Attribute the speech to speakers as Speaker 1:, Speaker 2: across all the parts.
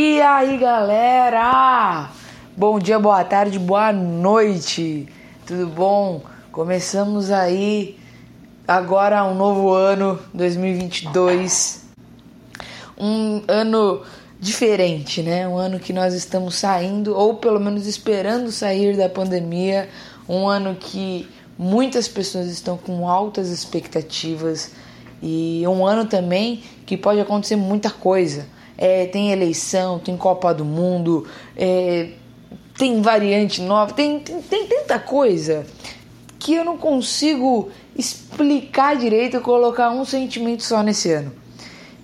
Speaker 1: E aí, galera? Bom dia, boa tarde, boa noite. Tudo bom? Começamos aí agora um novo ano, 2022. Um ano diferente, né? Um ano que nós estamos saindo ou pelo menos esperando sair da pandemia, um ano que muitas pessoas estão com altas expectativas e um ano também que pode acontecer muita coisa é, tem eleição, tem Copa do Mundo, é, tem variante nova, tem, tem, tem tanta coisa que eu não consigo explicar direito e colocar um sentimento só nesse ano.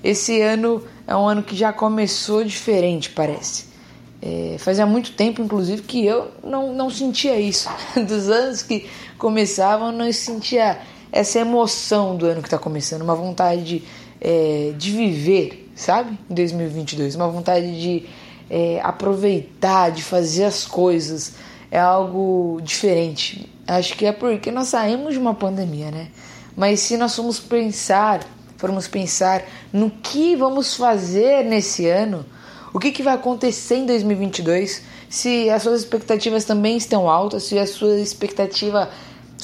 Speaker 1: Esse ano é um ano que já começou diferente, parece. É, fazia muito tempo, inclusive, que eu não, não sentia isso. Dos anos que começavam, não sentia essa emoção do ano que está começando, uma vontade de, é, de viver, sabe? Em 2022. Uma vontade de é, aproveitar, de fazer as coisas. É algo diferente. Acho que é porque nós saímos de uma pandemia, né? Mas se nós formos pensar, formos pensar no que vamos fazer nesse ano, o que, que vai acontecer em 2022, se as suas expectativas também estão altas, se a sua expectativa,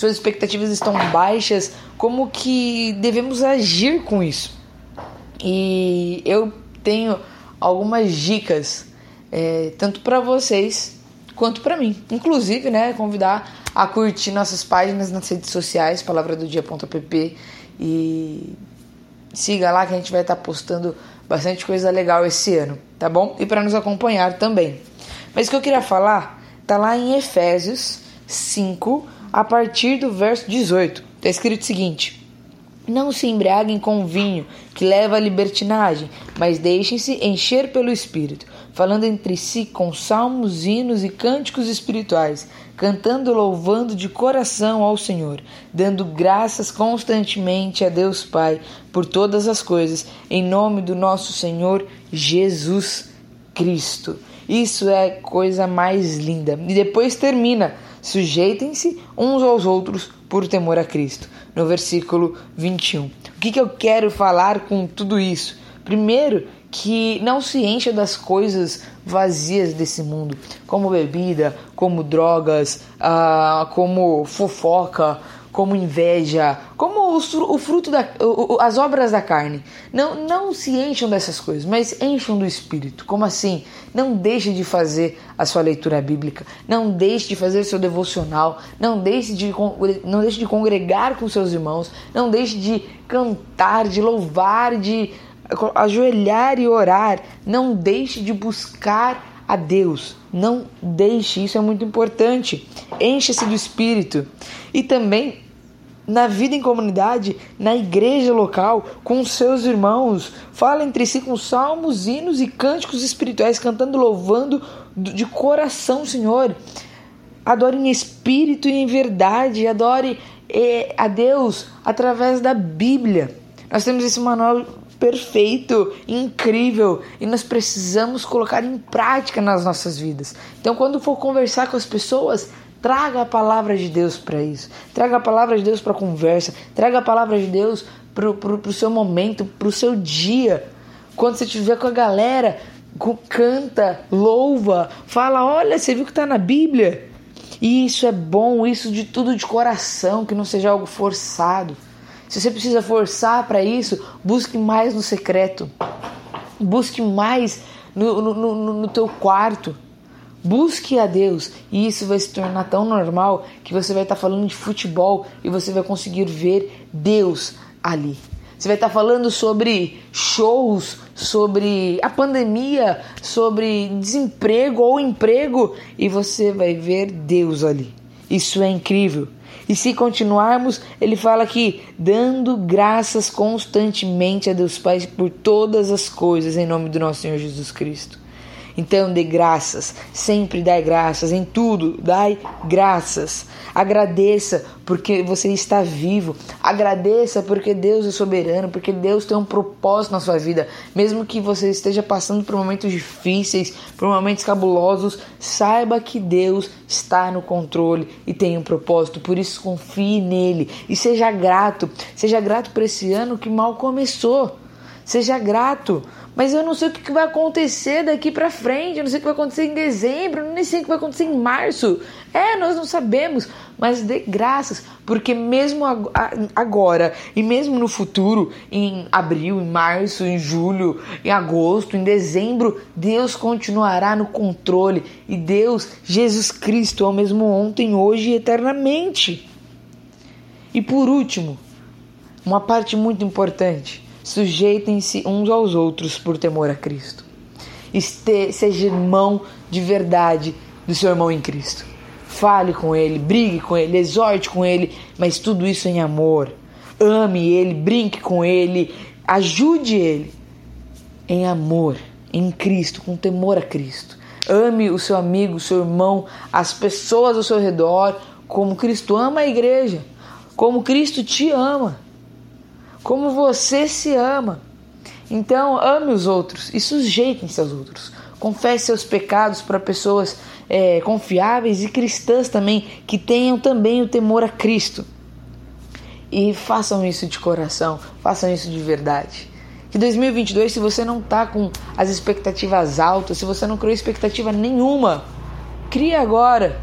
Speaker 1: suas expectativas estão baixas, como que devemos agir com isso? E eu tenho algumas dicas, é, tanto para vocês quanto para mim. Inclusive, né, convidar a curtir nossas páginas nas redes sociais, palavra do dia.pp e siga lá que a gente vai estar tá postando bastante coisa legal esse ano, tá bom? E para nos acompanhar também. Mas o que eu queria falar tá lá em Efésios 5, a partir do verso 18. Tá escrito o seguinte: não se embriaguem com vinho, que leva à libertinagem, mas deixem-se encher pelo Espírito, falando entre si com salmos, hinos e cânticos espirituais, cantando e louvando de coração ao Senhor, dando graças constantemente a Deus Pai por todas as coisas, em nome do nosso Senhor Jesus Cristo. Isso é coisa mais linda. E depois termina: sujeitem-se uns aos outros por temor a Cristo no versículo 21. O que, que eu quero falar com tudo isso? Primeiro, que não se encha das coisas vazias desse mundo, como bebida, como drogas, ah, como fofoca, como inveja, como o, fruto da, as obras da carne. Não, não se encham dessas coisas, mas encham do Espírito. Como assim? Não deixe de fazer a sua leitura bíblica, não deixe de fazer seu devocional, não deixe de, não deixe de congregar com seus irmãos, não deixe de cantar, de louvar, de ajoelhar e orar. Não deixe de buscar a Deus. Não deixe, isso é muito importante. Encha-se do Espírito. E também na vida em comunidade, na igreja local, com seus irmãos. Fala entre si com salmos, hinos e cânticos espirituais, cantando, louvando de coração, Senhor. Adore em espírito e em verdade. Adore eh, a Deus através da Bíblia. Nós temos esse manual perfeito, incrível e nós precisamos colocar em prática nas nossas vidas. Então, quando for conversar com as pessoas, traga a palavra de Deus para isso, traga a palavra de Deus para a conversa, traga a palavra de Deus para o seu momento, para o seu dia. Quando você estiver com a galera, canta, louva, fala: olha, você viu que está na Bíblia? E isso é bom, isso de tudo de coração, que não seja algo forçado. Se você precisa forçar para isso, busque mais no secreto. Busque mais no, no, no, no teu quarto. Busque a Deus e isso vai se tornar tão normal que você vai estar falando de futebol e você vai conseguir ver Deus ali. Você vai estar falando sobre shows, sobre a pandemia, sobre desemprego ou emprego e você vai ver Deus ali. Isso é incrível. E se continuarmos, ele fala aqui, dando graças constantemente a Deus Pai por todas as coisas, em nome do nosso Senhor Jesus Cristo. Então dê graças, sempre dai graças, em tudo dai graças. Agradeça porque você está vivo. Agradeça porque Deus é soberano, porque Deus tem um propósito na sua vida. Mesmo que você esteja passando por momentos difíceis, por momentos cabulosos, saiba que Deus está no controle e tem um propósito. Por isso confie nele e seja grato. Seja grato por esse ano que mal começou. Seja grato. Mas eu não sei o que vai acontecer daqui para frente, eu não sei o que vai acontecer em dezembro, eu nem sei o que vai acontecer em março. É, nós não sabemos, mas dê graças, porque mesmo agora e mesmo no futuro, em abril, em março, em julho, em agosto, em dezembro, Deus continuará no controle e Deus, Jesus Cristo, é o mesmo ontem, hoje e eternamente. E por último, uma parte muito importante Sujeitem-se uns aos outros por temor a Cristo. Este, seja irmão de verdade do seu irmão em Cristo. Fale com ele, brigue com ele, exorte com ele, mas tudo isso em amor. Ame ele, brinque com ele, ajude ele em amor, em Cristo, com temor a Cristo. Ame o seu amigo, o seu irmão, as pessoas ao seu redor, como Cristo ama a igreja, como Cristo te ama como você se ama. Então, ame os outros e sujeitem-se aos outros. Confesse seus pecados para pessoas é, confiáveis e cristãs também, que tenham também o temor a Cristo. E façam isso de coração, façam isso de verdade. Que 2022, se você não está com as expectativas altas, se você não criou expectativa nenhuma, crie agora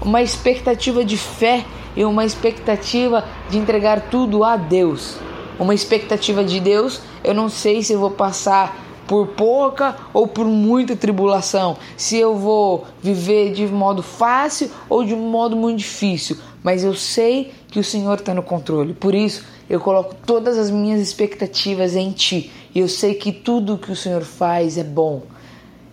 Speaker 1: uma expectativa de fé e uma expectativa de entregar tudo a Deus uma expectativa de Deus, eu não sei se eu vou passar por pouca ou por muita tribulação, se eu vou viver de modo fácil ou de modo muito difícil, mas eu sei que o Senhor está no controle. Por isso, eu coloco todas as minhas expectativas em Ti. E eu sei que tudo que o Senhor faz é bom.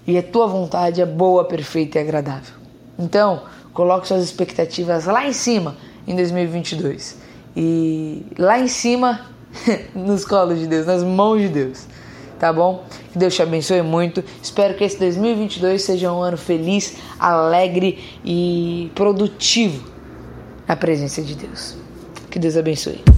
Speaker 1: E a Tua vontade é boa, perfeita e agradável. Então, coloque suas expectativas lá em cima em 2022. E lá em cima nos colos de Deus, nas mãos de Deus. Tá bom? Que Deus te abençoe muito. Espero que esse 2022 seja um ano feliz, alegre e produtivo na presença de Deus. Que Deus abençoe.